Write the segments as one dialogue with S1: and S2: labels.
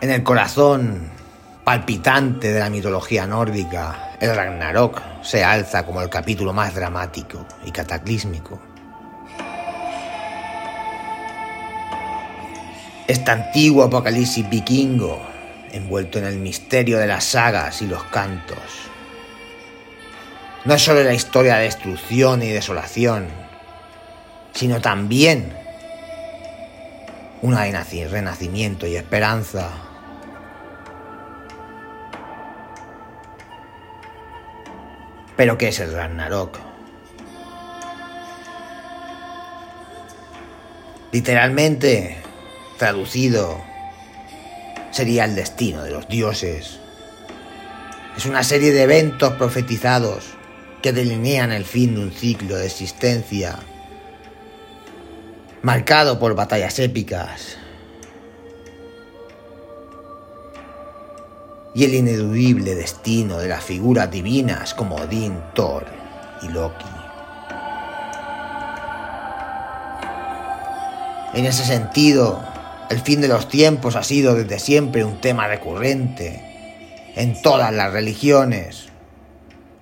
S1: En el corazón palpitante de la mitología nórdica, el Ragnarok se alza como el capítulo más dramático y cataclísmico. Este antiguo apocalipsis vikingo, envuelto en el misterio de las sagas y los cantos, no es solo la historia de destrucción y desolación, sino también una de renacimiento y esperanza. Pero ¿qué es el Ragnarok? Literalmente, traducido, sería el destino de los dioses. Es una serie de eventos profetizados que delinean el fin de un ciclo de existencia marcado por batallas épicas y el ineludible destino de las figuras divinas como Odín, Thor y Loki. En ese sentido, el fin de los tiempos ha sido desde siempre un tema recurrente en todas las religiones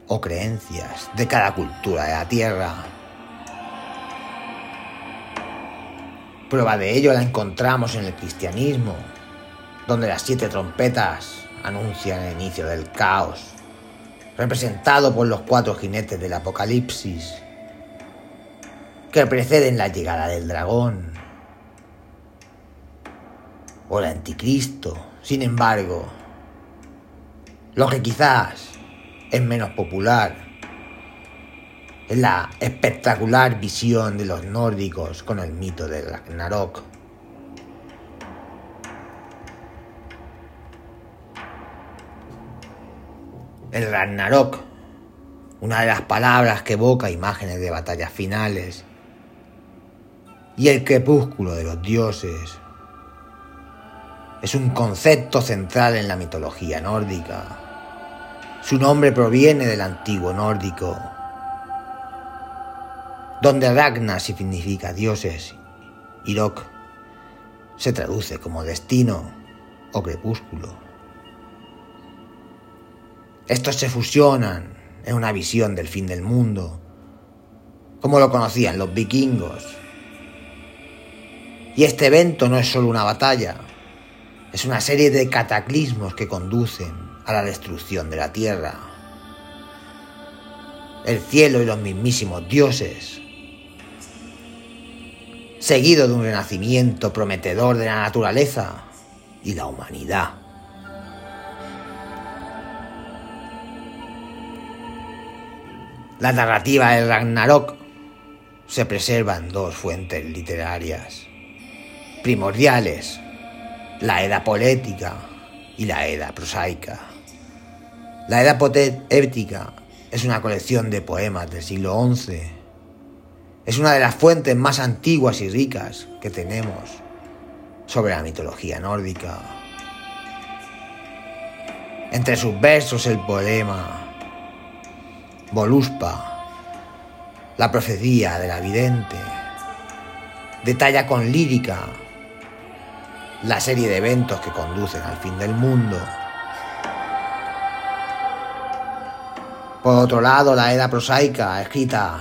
S1: o creencias de cada cultura de la Tierra. Prueba de ello la encontramos en el cristianismo, donde las siete trompetas anuncian el inicio del caos, representado por los cuatro jinetes del Apocalipsis, que preceden la llegada del dragón o el anticristo. Sin embargo, lo que quizás es menos popular es la espectacular visión de los nórdicos con el mito del Ragnarok. El Ragnarok, una de las palabras que evoca imágenes de batallas finales, y el crepúsculo de los dioses, es un concepto central en la mitología nórdica. Su nombre proviene del antiguo nórdico donde Ragnar significa dioses y Lok se traduce como destino o crepúsculo. Estos se fusionan en una visión del fin del mundo, como lo conocían los vikingos. Y este evento no es solo una batalla, es una serie de cataclismos que conducen a la destrucción de la tierra. El cielo y los mismísimos dioses seguido de un renacimiento prometedor de la naturaleza y la humanidad. La narrativa del Ragnarok se preserva en dos fuentes literarias primordiales, la Edad poética y la Edad prosaica. La Edad poética es una colección de poemas del siglo XI es una de las fuentes más antiguas y ricas que tenemos sobre la mitología nórdica. Entre sus versos el poema Voluspa, la profecía de la vidente, detalla con lírica la serie de eventos que conducen al fin del mundo. Por otro lado, la era prosaica, escrita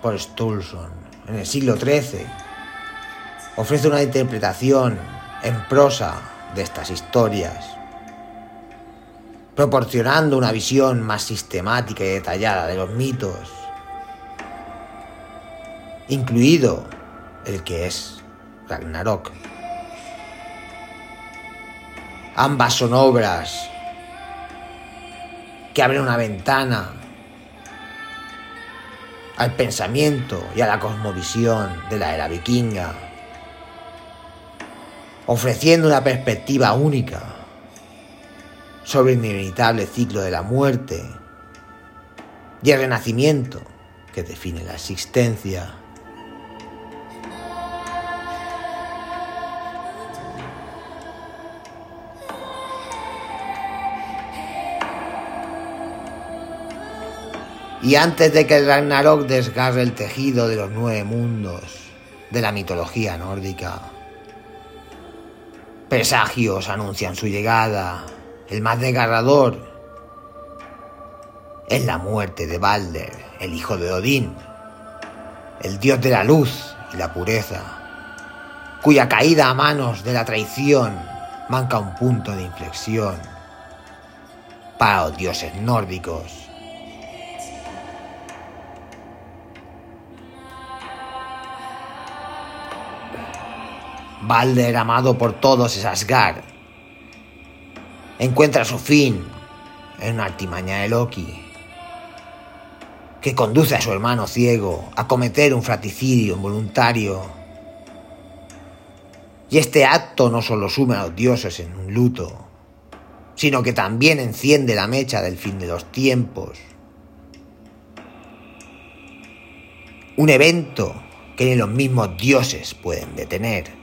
S1: por Stulson en el siglo XIII, ofrece una interpretación en prosa de estas historias, proporcionando una visión más sistemática y detallada de los mitos, incluido el que es Ragnarok. Ambas son obras que abren una ventana al pensamiento y a la cosmovisión de la era vikinga, ofreciendo una perspectiva única sobre el inevitable ciclo de la muerte y el renacimiento que define la existencia. Y antes de que el Ragnarok desgarre el tejido de los nueve mundos de la mitología nórdica, Presagios anuncian su llegada. El más desgarrador es la muerte de Balder, el hijo de Odín, el dios de la luz y la pureza, cuya caída a manos de la traición marca un punto de inflexión para los dioses nórdicos. Balder, amado por todos, es Asgard. Encuentra su fin en una artimaña de Loki que conduce a su hermano ciego a cometer un fratricidio involuntario. Y este acto no solo sume a los dioses en un luto, sino que también enciende la mecha del fin de los tiempos. Un evento que ni los mismos dioses pueden detener.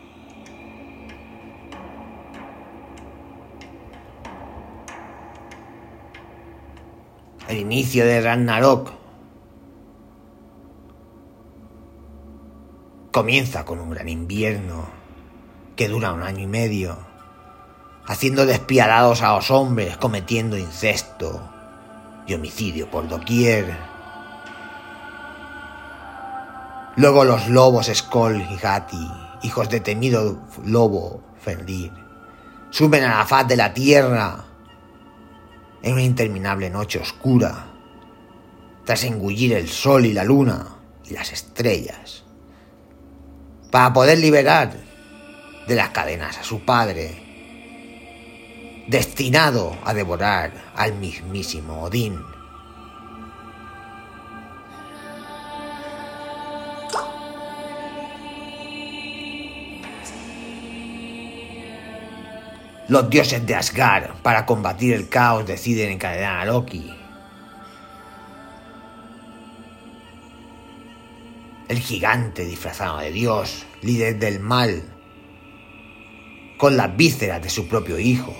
S1: El inicio de Ragnarok comienza con un gran invierno que dura un año y medio, haciendo despiadados a los hombres, cometiendo incesto y homicidio por doquier. Luego los lobos Skoll y Gati, hijos de temido lobo Fenrir, suben a la faz de la tierra en una interminable noche oscura, tras engullir el sol y la luna y las estrellas para poder liberar de las cadenas a su padre, destinado a devorar al mismísimo Odín. Los dioses de Asgard, para combatir el caos, deciden encadenar a Loki el gigante disfrazado de Dios, líder del mal, con las vísceras de sus propios hijos.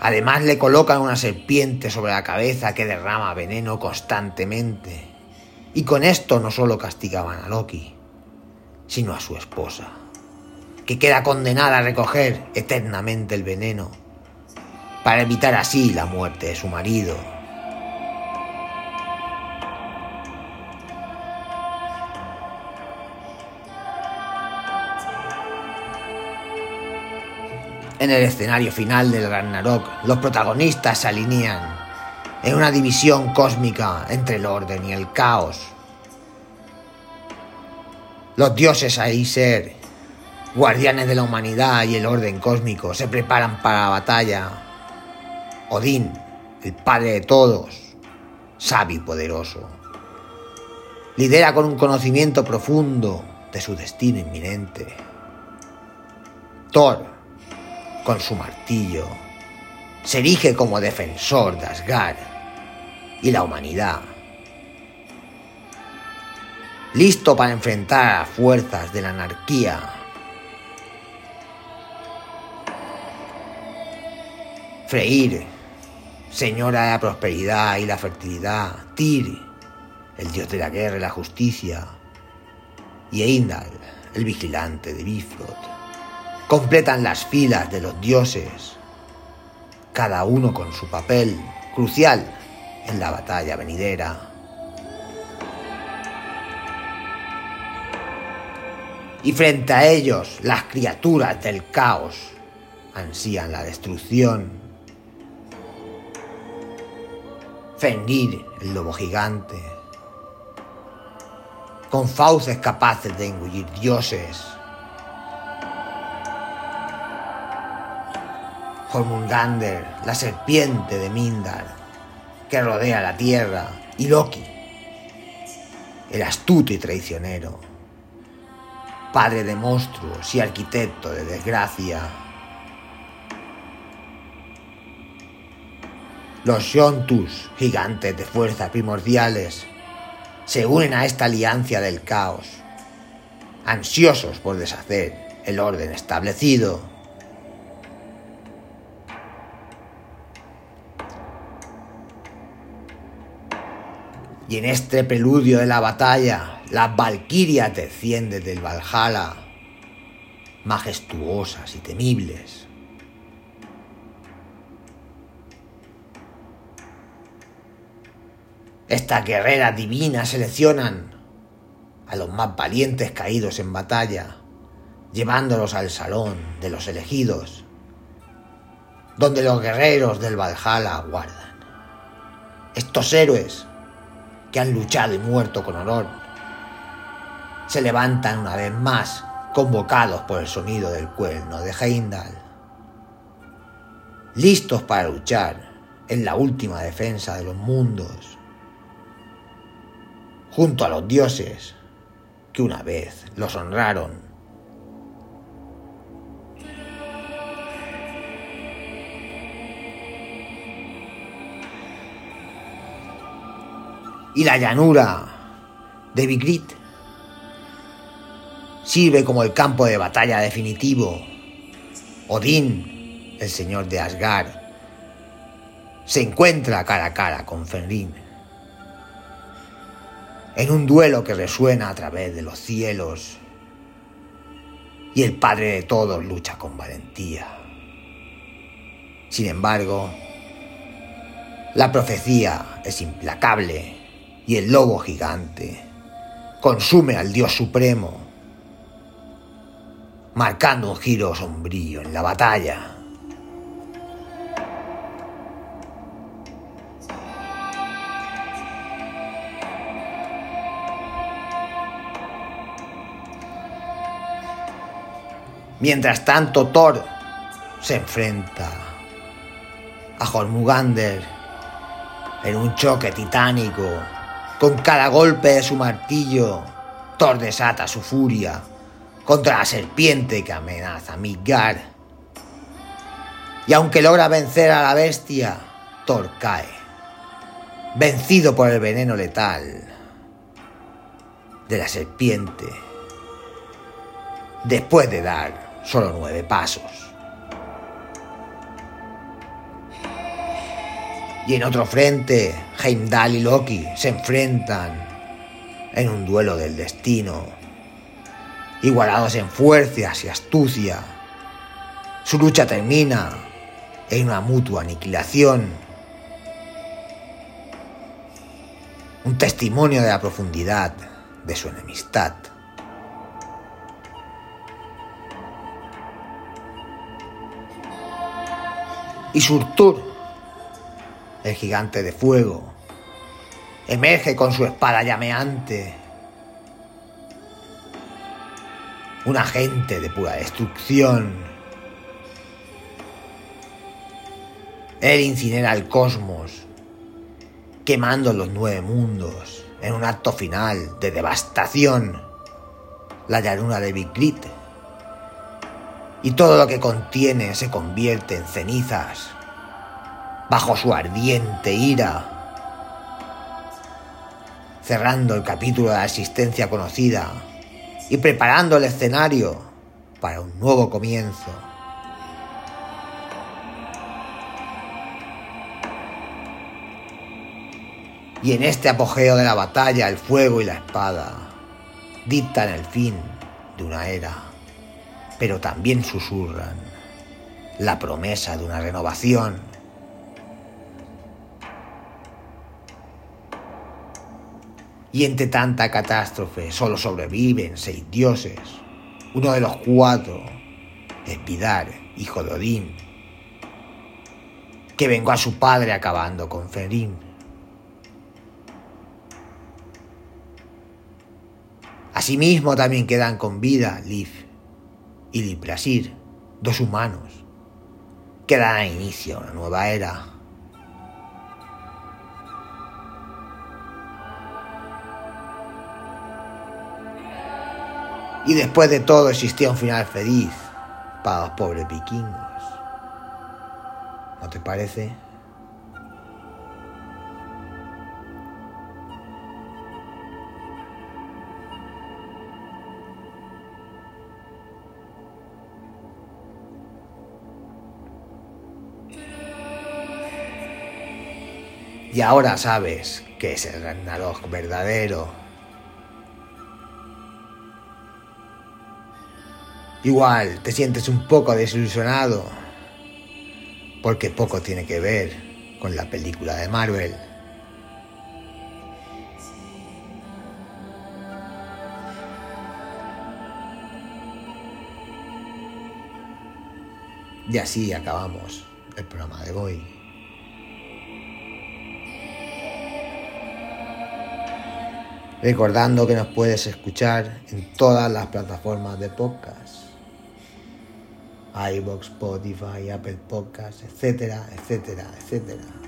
S1: Además le colocan una serpiente sobre la cabeza que derrama veneno constantemente. Y con esto no solo castigaban a Loki, sino a su esposa, que queda condenada a recoger eternamente el veneno, para evitar así la muerte de su marido. En el escenario final del Ragnarok, los protagonistas se alinean en una división cósmica entre el orden y el caos. Los dioses Aesir, guardianes de la humanidad y el orden cósmico, se preparan para la batalla. Odín, el padre de todos, sabio y poderoso, lidera con un conocimiento profundo de su destino inminente. Thor, con su martillo, se erige como defensor de Asgard y la humanidad. Listo para enfrentar a las fuerzas de la anarquía. Freyr, señora de la prosperidad y la fertilidad. Tyr, el dios de la guerra y la justicia. Y Eindal, el vigilante de Bifrost completan las filas de los dioses, cada uno con su papel crucial en la batalla venidera. Y frente a ellos, las criaturas del caos ansían la destrucción. El lobo gigante, con fauces capaces de engullir dioses. Jormungander, la serpiente de Mindar, que rodea la tierra, y Loki, el astuto y traicionero, padre de monstruos y arquitecto de desgracia. Los Yontus, gigantes de fuerzas primordiales, se unen a esta alianza del caos, ansiosos por deshacer el orden establecido Y en este preludio de la batalla, las valquirias descienden del Valhalla majestuosas y temibles. Estas guerreras divinas seleccionan a los más valientes caídos en batalla, llevándolos al salón de los elegidos, donde los guerreros del Valhalla aguardan. Estos héroes que han luchado y muerto con honor se levantan una vez más convocados por el sonido del cuerno de Heimdall, listos para luchar en la última defensa de los mundos, junto a los dioses que una vez los honraron. Y la llanura de Vigrit sirve como el campo de batalla definitivo. Odín, el señor de Asgard, se encuentra cara a cara con Fenrir en un duelo que resuena a través de los cielos y el Padre de todos lucha con valentía. Sin embargo, la profecía es implacable y el lobo gigante consume al Dios Supremo marcando un giro sombrío en la batalla. Mientras tanto, Thor se enfrenta a Jormugander en un choque titánico. Con cada golpe de su martillo, Thor desata su furia contra la serpiente que amenaza a Midgard. Y aunque logra vencer a la bestia, Thor cae, vencido por el veneno letal de la serpiente, después de dar solo nueve pasos. Y en otro frente, Heimdall y Loki se enfrentan en un duelo del destino igualados en fuerzas y astucia. Su lucha termina en una mutua aniquilación. Un testimonio de la profundidad de su enemistad. Y Surtur, el gigante de fuego, emerge con su espada llameante un agente de pura destrucción. Él incinera el cosmos, quemando los nueve mundos en un acto final de devastación. La llanura de Bigrit. Y todo lo que contiene se convierte en cenizas bajo su ardiente ira. Cerrando el capítulo de la existencia conocida y preparando el escenario para un nuevo comienzo. Y en este apogeo de la batalla, el fuego y la espada dictan el fin de una era, pero también susurran la promesa de una renovación Y entre tanta catástrofe solo sobreviven seis dioses. Uno de los cuatro es Vidar, hijo de Odín, que vengó a su padre acabando con Ferín. Asimismo también quedan con vida Lif y Librasir, dos humanos, que dan inicio a una nueva era. Y después de todo existía un final feliz para los pobres vikingos. ¿No te parece? Y ahora sabes que es el Ragnarok verdadero Igual te sientes un poco desilusionado porque poco tiene que ver con la película de Marvel. Y así acabamos el programa de hoy. Recordando que nos puedes escuchar en todas las plataformas de podcast. iBox, Spotify, Apple Podcasts, etcétera, etcétera, etcétera.